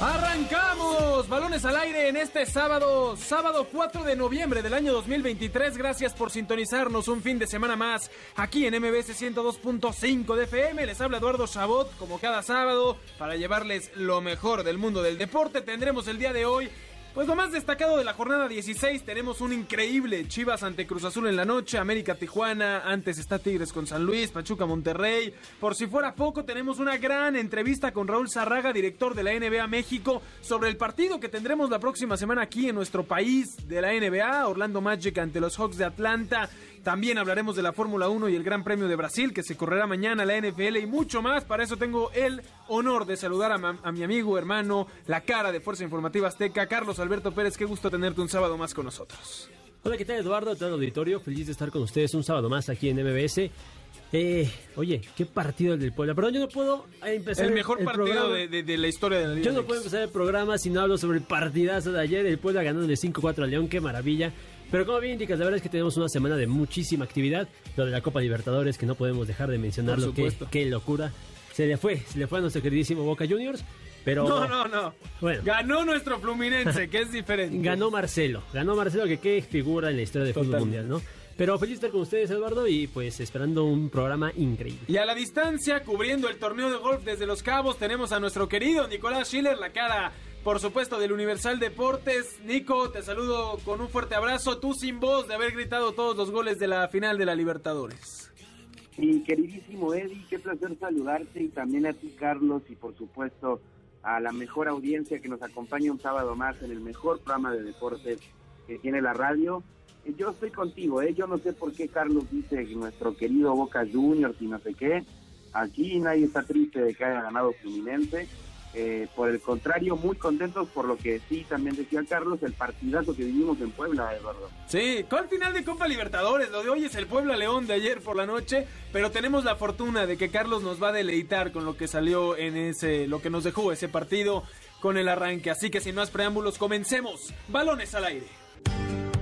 Arrancamos, balones al aire en este sábado, sábado 4 de noviembre del año 2023. Gracias por sintonizarnos un fin de semana más aquí en MBS 102.5 de FM. Les habla Eduardo Chabot como cada sábado para llevarles lo mejor del mundo del deporte. Tendremos el día de hoy pues lo más destacado de la jornada 16 tenemos un increíble Chivas ante Cruz Azul en la noche, América Tijuana, antes está Tigres con San Luis, Pachuca Monterrey. Por si fuera poco, tenemos una gran entrevista con Raúl Zarraga, director de la NBA México, sobre el partido que tendremos la próxima semana aquí en nuestro país de la NBA, Orlando Magic ante los Hawks de Atlanta. También hablaremos de la Fórmula 1 y el Gran Premio de Brasil que se correrá mañana, la NFL y mucho más. Para eso tengo el honor de saludar a, mi amigo, hermano, la cara de Fuerza Informativa Azteca, Carlos Alberto Pérez. Qué gusto tenerte un sábado más con nosotros. Hola, ¿qué tal Eduardo? Todo el auditorio, feliz de estar con ustedes un sábado más aquí en MBS. Eh, oye, qué partido el del Puebla. Perdón, yo no puedo empezar. El mejor partido de, la historia de la Liga. Yo no puedo empezar el programa si no hablo sobre el partidazo de ayer. El Puebla ganando de 5-4 a León, qué maravilla. Pero como bien indicas, la verdad es que tenemos una semana de muchísima actividad. Lo de la Copa Libertadores, que no podemos dejar de mencionarlo. Qué, qué locura. Se le fue, se le fue a nuestro queridísimo Boca Juniors. Pero, no, no, no. Bueno, ganó nuestro Fluminense, que es diferente. Ganó Marcelo. Ganó Marcelo, que qué figura en la historia del fútbol mundial, ¿no? Pero feliz estar con ustedes, Eduardo, y pues esperando un programa increíble. Y a la distancia, cubriendo el torneo de golf desde Los Cabos, tenemos a nuestro querido Nicolás Schiller, la cara por supuesto, del Universal Deportes. Nico, te saludo con un fuerte abrazo. Tú sin voz de haber gritado todos los goles de la final de la Libertadores. Mi queridísimo Eddie, qué placer saludarte y también a ti, Carlos, y por supuesto a la mejor audiencia que nos acompaña un sábado más en el mejor programa de deportes que tiene la radio. Yo estoy contigo, ¿eh? yo no sé por qué Carlos dice que nuestro querido Boca Juniors y no sé qué. Aquí nadie está triste de que haya ganado Fluminense eh, por el contrario, muy contentos por lo que sí también decía Carlos, el partidazo que vivimos en Puebla, Eduardo. Sí, ¿cuál final de Copa Libertadores? Lo de hoy es el Puebla León de ayer por la noche, pero tenemos la fortuna de que Carlos nos va a deleitar con lo que salió en ese, lo que nos dejó ese partido con el arranque. Así que sin más preámbulos, comencemos. Balones al aire.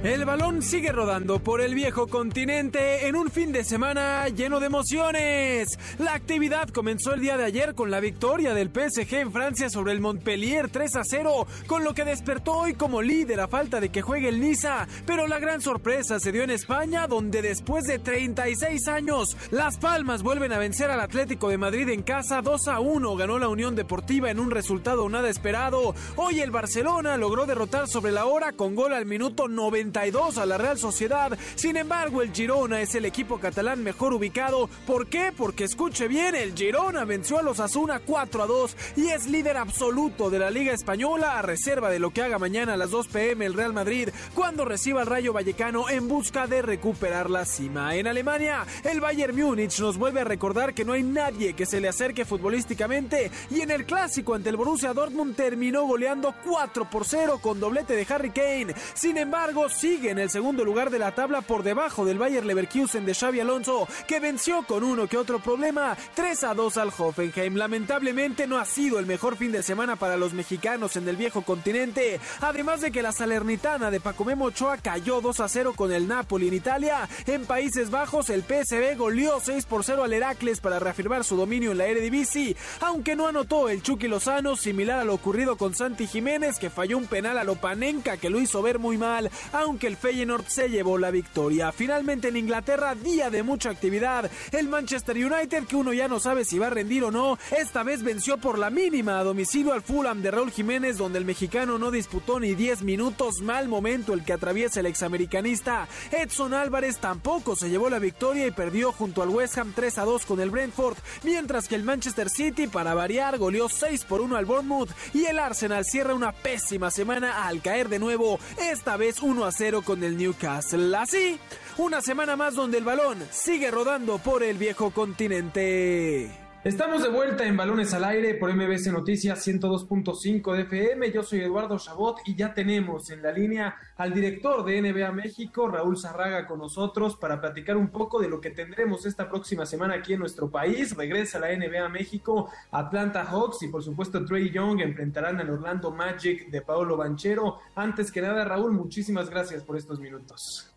El balón sigue rodando por el viejo continente en un fin de semana lleno de emociones. La actividad comenzó el día de ayer con la victoria del PSG en Francia sobre el Montpellier 3 a 0, con lo que despertó hoy como líder a falta de que juegue el Niza. Pero la gran sorpresa se dio en España, donde después de 36 años, Las Palmas vuelven a vencer al Atlético de Madrid en casa 2 a 1. Ganó la Unión Deportiva en un resultado nada esperado. Hoy el Barcelona logró derrotar sobre la hora con gol al minuto 90 a la Real Sociedad. Sin embargo, el Girona es el equipo catalán mejor ubicado. ¿Por qué? Porque escuche bien, el Girona venció a los Asuna 4 a 2 y es líder absoluto de la Liga Española a reserva de lo que haga mañana a las 2 pm el Real Madrid cuando reciba al Rayo Vallecano en busca de recuperar la cima. En Alemania, el Bayern Múnich nos vuelve a recordar que no hay nadie que se le acerque futbolísticamente y en el clásico ante el Borussia Dortmund terminó goleando 4 por 0 con doblete de Harry Kane. Sin embargo, sigue en el segundo lugar de la tabla por debajo del Bayer Leverkusen de Xavi Alonso, que venció con uno que otro problema 3 a 2 al Hoffenheim. Lamentablemente no ha sido el mejor fin de semana para los mexicanos en el viejo continente, además de que la Salernitana de Pacomemo Ochoa cayó 2 a 0 con el Napoli en Italia. En Países Bajos el PSV goleó 6 por 0 al Heracles para reafirmar su dominio en la Eredivisie, aunque no anotó el Chucky Lozano, similar a lo ocurrido con Santi Jiménez que falló un penal a Lopanenka que lo hizo ver muy mal, aunque el Feyenoord se llevó la victoria. Finalmente en Inglaterra, día de mucha actividad. El Manchester United, que uno ya no sabe si va a rendir o no, esta vez venció por la mínima a domicilio al Fulham de Raúl Jiménez, donde el mexicano no disputó ni 10 minutos. Mal momento el que atraviesa el examericanista. Edson Álvarez tampoco se llevó la victoria y perdió junto al West Ham 3 a 2 con el Brentford, mientras que el Manchester City, para variar, goleó 6 por 1 al Bournemouth y el Arsenal cierra una pésima semana al caer de nuevo, esta vez 1 a 0 con el Newcastle. Así, una semana más donde el balón sigue rodando por el viejo continente. Estamos de vuelta en Balones al Aire por MBC Noticias 102.5 de FM. Yo soy Eduardo Chabot y ya tenemos en la línea al director de NBA México, Raúl Zarraga, con nosotros para platicar un poco de lo que tendremos esta próxima semana aquí en nuestro país. Regresa la NBA México, Atlanta Hawks y por supuesto Trey Young enfrentarán al Orlando Magic de Paolo Banchero. Antes que nada, Raúl, muchísimas gracias por estos minutos.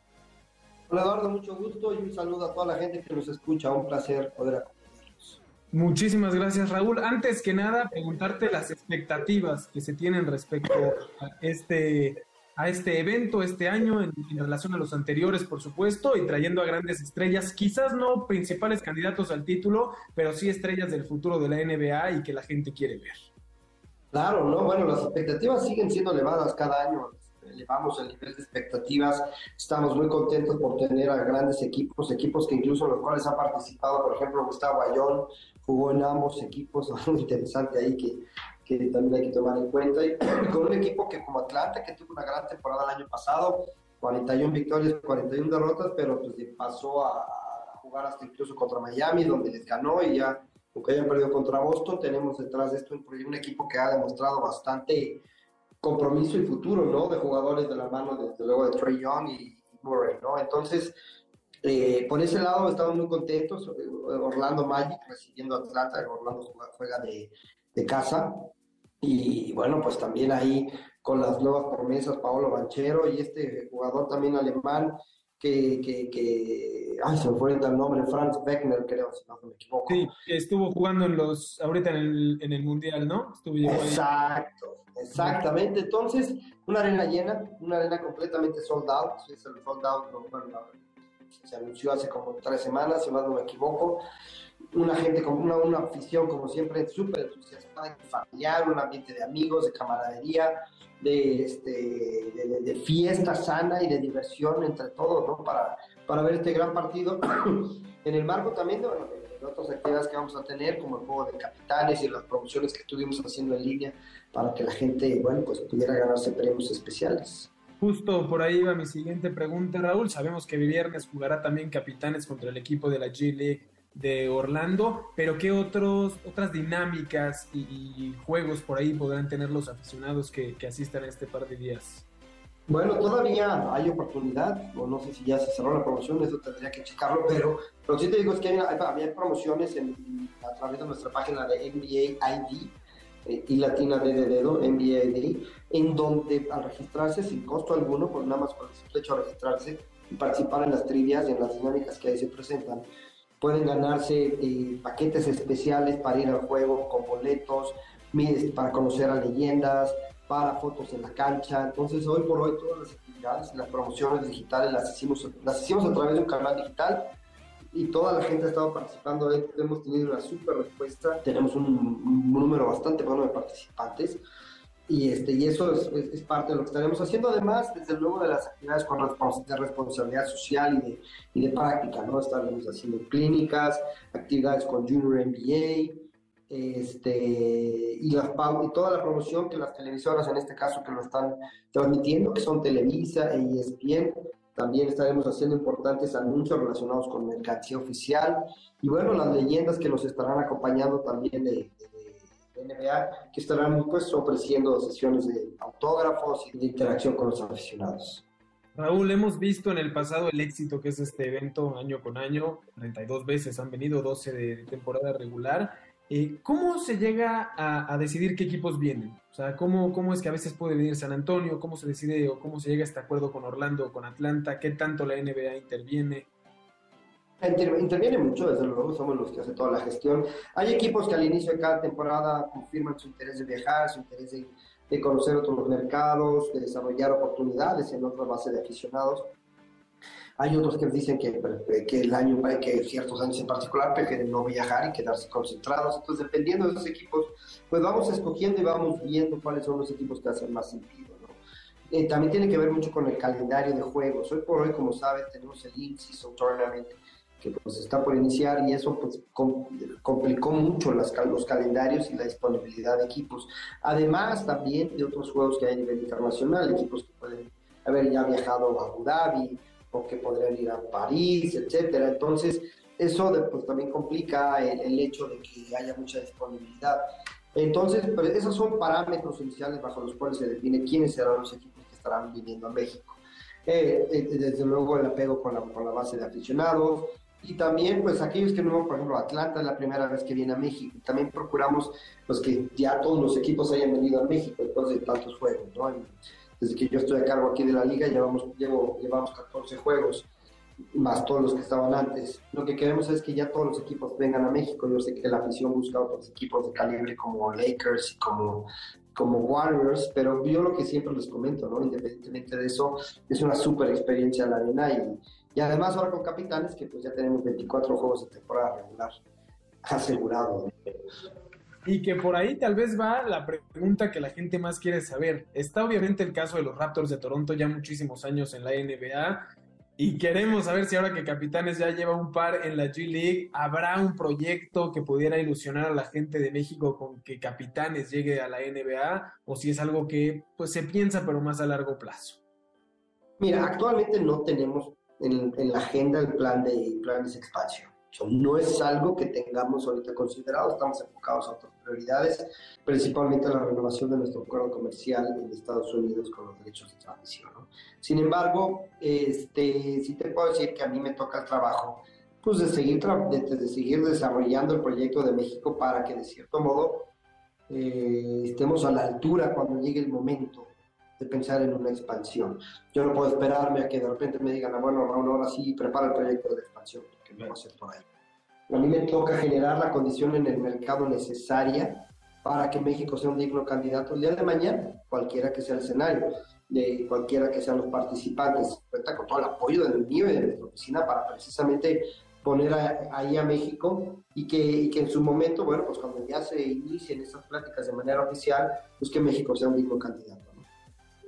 Hola Eduardo, mucho gusto y un saludo a toda la gente que nos escucha. Un placer poder acompañarnos. Muchísimas gracias, Raúl. Antes que nada, preguntarte las expectativas que se tienen respecto a este, a este evento este año en, relación a los anteriores, por supuesto, y trayendo a grandes estrellas, quizás no principales candidatos al título, pero sí estrellas del futuro de la NBA y que la gente quiere ver. Claro, no, bueno, las expectativas siguen siendo elevadas cada año elevamos el nivel de expectativas. Estamos muy contentos por tener a grandes equipos, equipos que incluso los cuales ha participado, por ejemplo, Gustavo Ayón, jugó en ambos equipos, muy interesante ahí que, que también hay que tomar en cuenta. Y con un equipo que como Atlanta, que tuvo una gran temporada el año pasado, 41 victorias, 41 derrotas, pero pues pasó a, jugar hasta incluso contra Miami, donde les ganó y ya, aunque hayan perdido contra Boston, tenemos detrás de esto un, un equipo que ha demostrado bastante compromiso y futuro, ¿no? De jugadores de la mano, desde luego, de Trey Young y Murray, ¿no? Entonces, eh, por ese lado estamos muy contentos. Orlando Magic recibiendo a Atlanta, Orlando juega de, de, casa. Y bueno, pues también ahí con las nuevas promesas, Paolo Banchero y este jugador también alemán que, que, que ay, se me fue el nombre, Franz Beckner, creo, si no me equivoco. Sí, estuvo jugando en los, ahorita en el, en el Mundial, ¿no? Estuvo Exacto, exactamente. Entonces, una arena llena, una arena completamente sold out, es el sold out, bueno, se anunció hace como tres semanas, si más no me equivoco. Una gente con una, una afición, como siempre, súper entusiasmada, familiar, un ambiente de amigos, de camaradería, de, este, de, fiesta sana y de diversión entre todos, ¿no? Para, para ver este gran partido. en el marco también de, otras actividades que vamos a tener, como el juego de capitanes y las promociones que estuvimos haciendo en línea, para que la gente, bueno, pues pudiera ganarse premios especiales. Justo por ahí va mi siguiente pregunta, Raúl. Sabemos que viernes jugará también Capitanes contra el equipo de la G-League de Orlando, pero ¿qué otros, otras dinámicas y, juegos por ahí podrán tener los aficionados que, asistan a este par de días? Bueno, todavía hay oportunidad, o no sé si ya se cerró la promoción, eso tendría que checarlo, pero lo que sí te digo es que hay, promociones a través de nuestra página de NBA ID y Latina de dedo, NBA ID, en donde al registrarse sin costo alguno, pues nada más por el simple hecho de registrarse y participar en las trivias y en las dinámicas que ahí se presentan, pueden ganarse eh, paquetes especiales para ir al juego con boletos, para conocer a leyendas, para fotos en la cancha. Entonces, hoy por hoy, todas las actividades, las promociones digitales las hicimos, las hicimos a través de un canal digital y toda la gente ha estado participando. Hemos tenido una súper respuesta. Tenemos un, un número bastante bueno de participantes y, este, y eso es, es, parte de lo que estaremos haciendo, además, desde luego, de las actividades con de responsabilidad social y de, y de práctica, ¿no? Estaremos haciendo clínicas, actividades con Junior MBA, este, y, las, y toda la promoción que las televisoras, en este caso, que lo están transmitiendo, que son Televisa e ESPN, también estaremos haciendo importantes anuncios relacionados con mercancía oficial y bueno, las leyendas que nos estarán acompañando también de NBA que estarán pues ofreciendo sesiones de autógrafos y de interacción con los aficionados. Raúl, hemos visto en el pasado el éxito que es este evento año con año, 32 veces han venido, 12 de temporada regular. Eh, ¿Cómo se llega a, decidir qué equipos vienen? O sea, ¿cómo, ¿cómo es que a veces puede venir San Antonio? ¿Cómo se decide o cómo se llega a este acuerdo con Orlando o con Atlanta? ¿Qué tanto la NBA interviene? interviene mucho, desde luego, somos los que hacen toda la gestión. Hay equipos que al inicio de cada temporada confirman su interés de viajar, su interés de, conocer otros mercados, de desarrollar oportunidades en otra base de aficionados. Hay otros que dicen que, que el año, que ciertos años en particular prefieren no viajar y quedarse concentrados. Entonces, dependiendo de esos equipos, pues vamos escogiendo y vamos viendo cuáles son los equipos que hacen más sentido. Eh, también tiene que ver mucho con el calendario de juegos. Hoy por hoy, como sabes, tenemos el In-Season Tournament, que pues está por iniciar y eso pues complicó mucho las, los calendarios y la disponibilidad de equipos. Además también de otros juegos que hay a nivel internacional, equipos que pueden haber ya viajado a Abu Dhabi o que podrían ir a París, etcétera. Entonces, eso pues, también complica el, hecho de que haya mucha disponibilidad. Entonces, pues, esos son parámetros iniciales bajo los cuales se define quiénes serán los equipos que estarán viniendo a México. Eh, eh, desde luego el apego con la, con la base de aficionados, y también pues aquellos que no, por ejemplo, Atlanta es la primera vez que viene a México, también procuramos pues que ya todos los equipos hayan venido a México después de tantos juegos, ¿no? Desde que yo estoy a cargo aquí de la liga llevamos, llevo, llevamos 14 juegos, más todos los que estaban antes. Lo que queremos es que ya todos los equipos vengan a México, yo sé que la afición busca otros equipos de calibre como Lakers y como como Warriors, pero yo lo que siempre les comento, ¿no? Independientemente de eso, es una súper experiencia la arena y, y además ahora con Capitanes, que pues ya tenemos 24 juegos de temporada regular asegurado. Y que por ahí tal vez va la pregunta que la gente más quiere saber. Está obviamente el caso de los Raptors de Toronto ya muchísimos años en la NBA. Y queremos saber si ahora que Capitanes ya lleva un par en la G League, habrá un proyecto que pudiera ilusionar a la gente de México con que Capitanes llegue a la NBA o si es algo que pues se piensa pero más a largo plazo. Mira, actualmente no tenemos en, la agenda el plan de planes de expansión. No es algo que tengamos ahorita considerado, estamos enfocados a otras prioridades, principalmente la renovación de nuestro acuerdo comercial en Estados Unidos con los derechos de transmisión. Sin embargo, este, sí te puedo decir que a mí me toca el trabajo pues, de, seguir de, seguir desarrollando el proyecto de México para que de cierto modo eh, estemos a la altura cuando llegue el momento de pensar en una expansión. Yo no puedo esperarme a que de repente me digan, ah, bueno, Raúl, ahora sí, prepara el proyecto de expansión, que me va a hacer por ahí. A mí me toca generar la condición en el mercado necesaria para que México sea un digno candidato el día de mañana, cualquiera que sea el escenario, de cualquiera que sean los participantes. Cuenta con todo el apoyo del mío y de nuestra oficina para precisamente poner ahí a México y que, y que, en su momento, bueno, pues cuando ya se inicien esas pláticas de manera oficial, pues que México sea un digno candidato.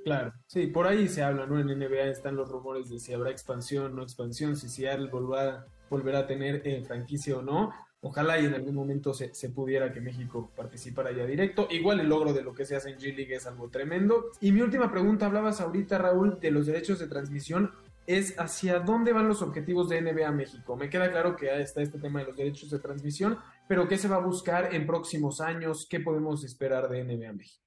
Claro, sí, por ahí se habla, ¿no? En NBA están los rumores de si habrá expansión, no expansión, si Seattle volverá, volverá a tener franquicia o no. Ojalá y en algún momento se, se, pudiera que México participara ya directo. Igual el logro de lo que se hace en G-League es algo tremendo. Y mi última pregunta, hablabas ahorita, Raúl, de los derechos de transmisión. Es hacia dónde van los objetivos de NBA México. Me queda claro que está este tema de los derechos de transmisión, pero ¿qué se va a buscar en próximos años? ¿Qué podemos esperar de NBA México?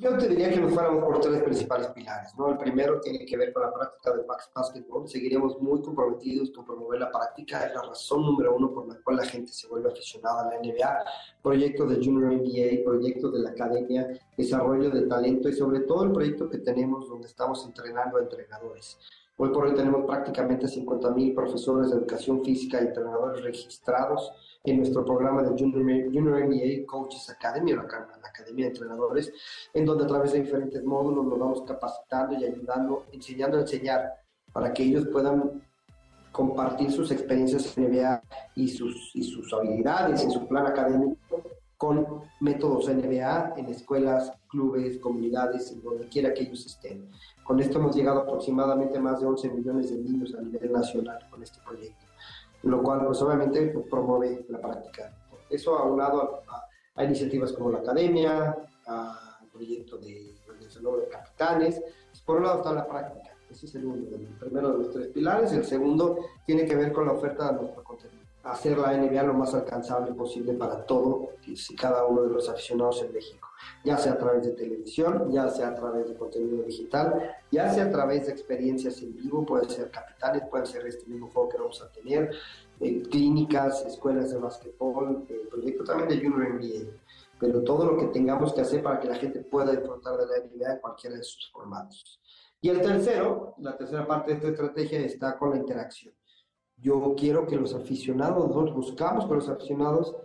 Yo te diría que nos fuéramos por tres principales pilares. ¿no? El primero tiene que ver con la práctica de básquetbol. Seguiremos muy comprometidos con promover la práctica. Es la razón número uno por la cual la gente se vuelve aficionada a la NBA. Proyecto de Junior NBA, proyecto de la academia, desarrollo de talento y sobre todo el proyecto que tenemos donde estamos entrenando a entrenadores. Hoy por hoy tenemos prácticamente 50.000 profesores de educación física y entrenadores registrados en nuestro programa de Junior, Junior MBA Coaches Academy, la, la Academia de Entrenadores, en donde a través de diferentes módulos nos vamos capacitando y ayudando, enseñando a enseñar para que ellos puedan compartir sus experiencias en NBA y sus, y sus habilidades en su plan académico con métodos NBA en escuelas, clubes, comunidades, en donde quiera que ellos estén. Con esto hemos llegado aproximadamente a más de 11 millones de niños a nivel nacional con este proyecto lo cual pues obviamente pues, promueve la práctica. Eso aunado a, a, iniciativas como la academia, al proyecto de nuevo de capitanes. Por un lado está la práctica, ese es el, uno, el primero de los tres pilares. El segundo tiene que ver con la oferta de nuestro contenido. Hacer la NBA lo más alcanzable posible para todo y cada uno de los aficionados en México ya sea a través de televisión, ya sea a través de contenido digital, ya sea a través de experiencias en vivo, pueden ser capitales, pueden ser este mismo juego que vamos a tener, eh, clínicas, escuelas de básquetbol, el eh, proyecto también de Junior NBA, pero todo lo que tengamos que hacer para que la gente pueda disfrutar de la NBA en cualquiera de sus formatos. Y el tercero, la tercera parte de esta estrategia está con la interacción. Yo quiero que los aficionados, nosotros buscamos que los aficionados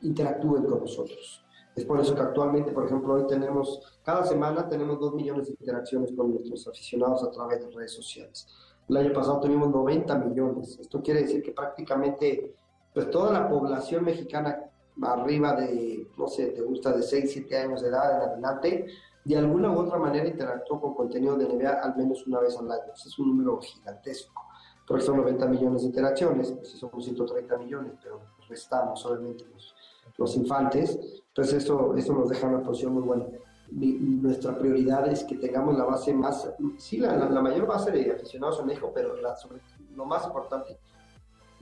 interactúen con nosotros es por eso que actualmente, por ejemplo, hoy tenemos, cada semana tenemos dos millones de interacciones con nuestros aficionados a través de redes sociales. El año pasado tuvimos 90 millones. Esto quiere decir que prácticamente pues toda la población mexicana arriba de, no sé, te gusta de 6, 7 años de edad en adelante, de alguna u otra manera interactuó con contenido de NBA al menos una vez al año. es un número gigantesco. Porque son 90 millones de interacciones, pues somos 130 millones, pero restamos obviamente los, los infantes. Entonces eso, eso nos deja una posición muy buena. nuestra prioridad es que tengamos la base más, sí, la, la, mayor base de aficionados en México, pero la, sobre, lo más importante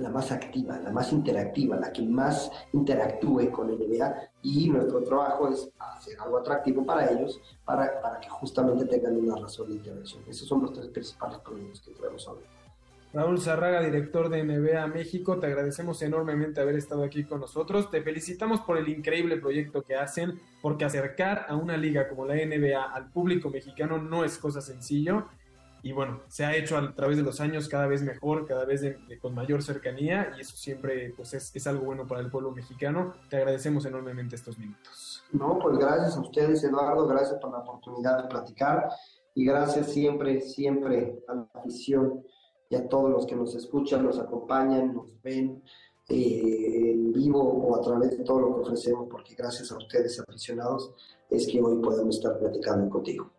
la más activa, la más interactiva, la que más interactúe con NBA y nuestro trabajo es hacer algo atractivo para ellos para, para que justamente tengan una razón de interacción. Esos son los tres principales problemas que tenemos ahora. Raúl Zarraga, director de NBA México, te agradecemos enormemente haber estado aquí con nosotros. Te felicitamos por el increíble proyecto que hacen, porque acercar a una liga como la NBA al público mexicano no es cosa sencillo y bueno, se ha hecho a través de los años cada vez mejor, cada vez con mayor cercanía y eso siempre pues es, es, algo bueno para el pueblo mexicano. Te agradecemos enormemente estos minutos. No, pues gracias a ustedes Eduardo, gracias por la oportunidad de platicar y gracias siempre, siempre a la afición y a todos los que nos escuchan, nos acompañan, nos ven eh, en vivo o a través de todo lo que ofrecemos, porque gracias a ustedes aficionados es que hoy podemos estar platicando contigo.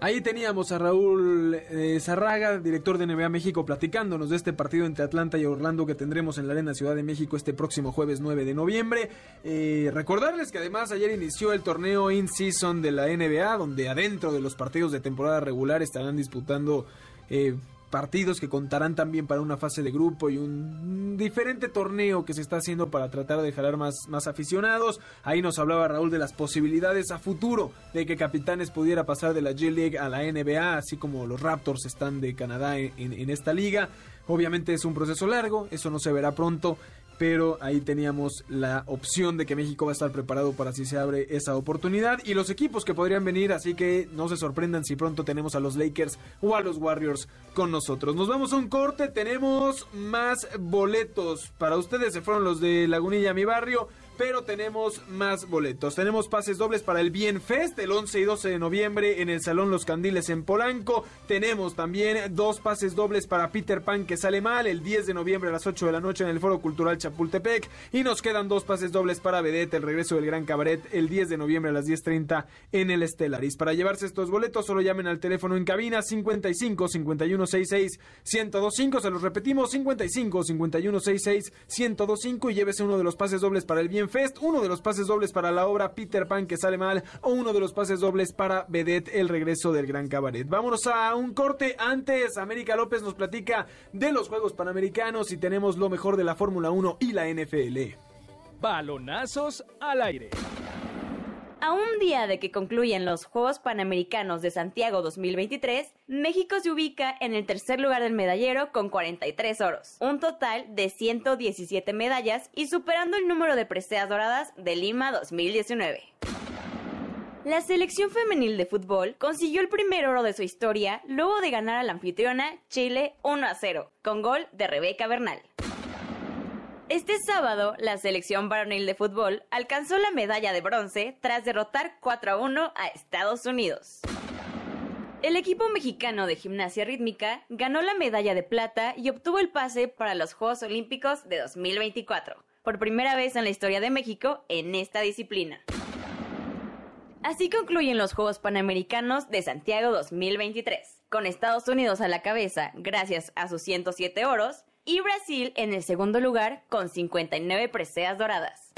Ahí teníamos a Raúl eh, Zarraga, director de NBA México, platicándonos de este partido entre Atlanta y Orlando que tendremos en la Arena Ciudad de México este próximo jueves 9 de noviembre. Eh, recordarles que además ayer inició el torneo in-season de la NBA, donde adentro de los partidos de temporada regular estarán disputando eh, partidos que contarán también para una fase de grupo y un diferente torneo que se está haciendo para tratar de jalar más, más aficionados. Ahí nos hablaba Raúl de las posibilidades a futuro de que Capitanes pudiera pasar de la G-League a la NBA, así como los Raptors están de Canadá en esta liga. Obviamente es un proceso largo, eso no se verá pronto, pero ahí teníamos la opción de que México va a estar preparado para si se abre esa oportunidad. Y los equipos que podrían venir, así que no se sorprendan si pronto tenemos a los Lakers o a los Warriors con nosotros. Nos vamos a un corte, tenemos más boletos para ustedes, se fueron los de Lagunilla, mi barrio pero tenemos más boletos. Tenemos pases dobles para el Bien Fest el 11 y 12 de noviembre en el Salón Los Candiles en Polanco. Tenemos también dos pases dobles para Peter Pan que sale mal el 10 de noviembre a las 8 de la noche en el Foro Cultural Chapultepec. Y nos quedan dos pases dobles para Vedette, el regreso del Gran Cabaret el 10 de noviembre a las 10.30 en el Estelaris. Para llevarse estos boletos solo llamen al teléfono en cabina 55 51 66 1025. Se los repetimos 55 51 66 1025 y llévese uno de los pases dobles para el Fest, uno de los pases dobles para la obra Peter Pan que sale mal o uno de los pases dobles para Vedette, el regreso del gran cabaret. Vámonos a un corte. Antes, América López nos platica de los Juegos Panamericanos y tenemos lo mejor de la Fórmula 1 y la NFL. Balonazos al aire. A un día de que concluyen los Juegos Panamericanos de Santiago 2023, México se ubica en el tercer lugar del medallero con 43 oros, un total de 117 medallas y superando el número de preseas doradas de Lima 2019. La selección femenil de fútbol consiguió el primer oro de su historia luego de ganar a la anfitriona Chile 1 a 0, con gol de Rebeca Bernal. Este sábado, la selección varonil de fútbol alcanzó la medalla de bronce tras derrotar 4 a 1 a Estados Unidos. El equipo mexicano de gimnasia rítmica ganó la medalla de plata y obtuvo el pase para los Juegos Olímpicos de 2024, por primera vez en la historia de México en esta disciplina. Así concluyen los Juegos Panamericanos de Santiago 2023, con Estados Unidos a la cabeza gracias a sus 107 oros y Brasil en el segundo lugar con 59 preseas doradas.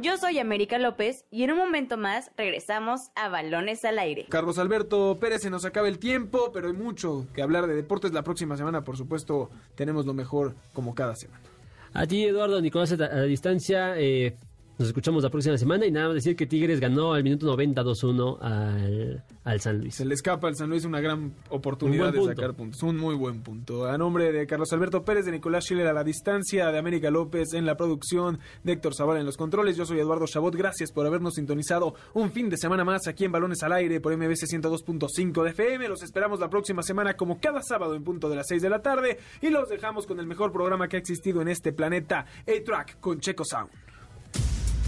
Yo soy América López y en un momento más regresamos a Balones al Aire. Carlos Alberto Pérez, se nos acaba el tiempo, pero hay mucho que hablar de deportes. La próxima semana, por supuesto, tenemos lo mejor como cada semana. A ti, Eduardo Nicolás, a, la distancia, eh, nos escuchamos la próxima semana y nada más decir que Tigres ganó al minuto 90 2-1 al, al, San Luis. Se le escapa al San Luis una gran oportunidad de sacar puntos. Un muy buen punto. A nombre de Carlos Alberto Pérez, de Nicolás Schiller a la distancia, de América López en la producción, de Héctor Zavala en los controles. Yo soy Eduardo Chabot. Gracias por habernos sintonizado un fin de semana más aquí en Balones al Aire por MBC 102.5 de FM. Los esperamos la próxima semana como cada sábado en punto de las 6 de la tarde y los dejamos con el mejor programa que ha existido en este planeta, A-Track con Checo Sound.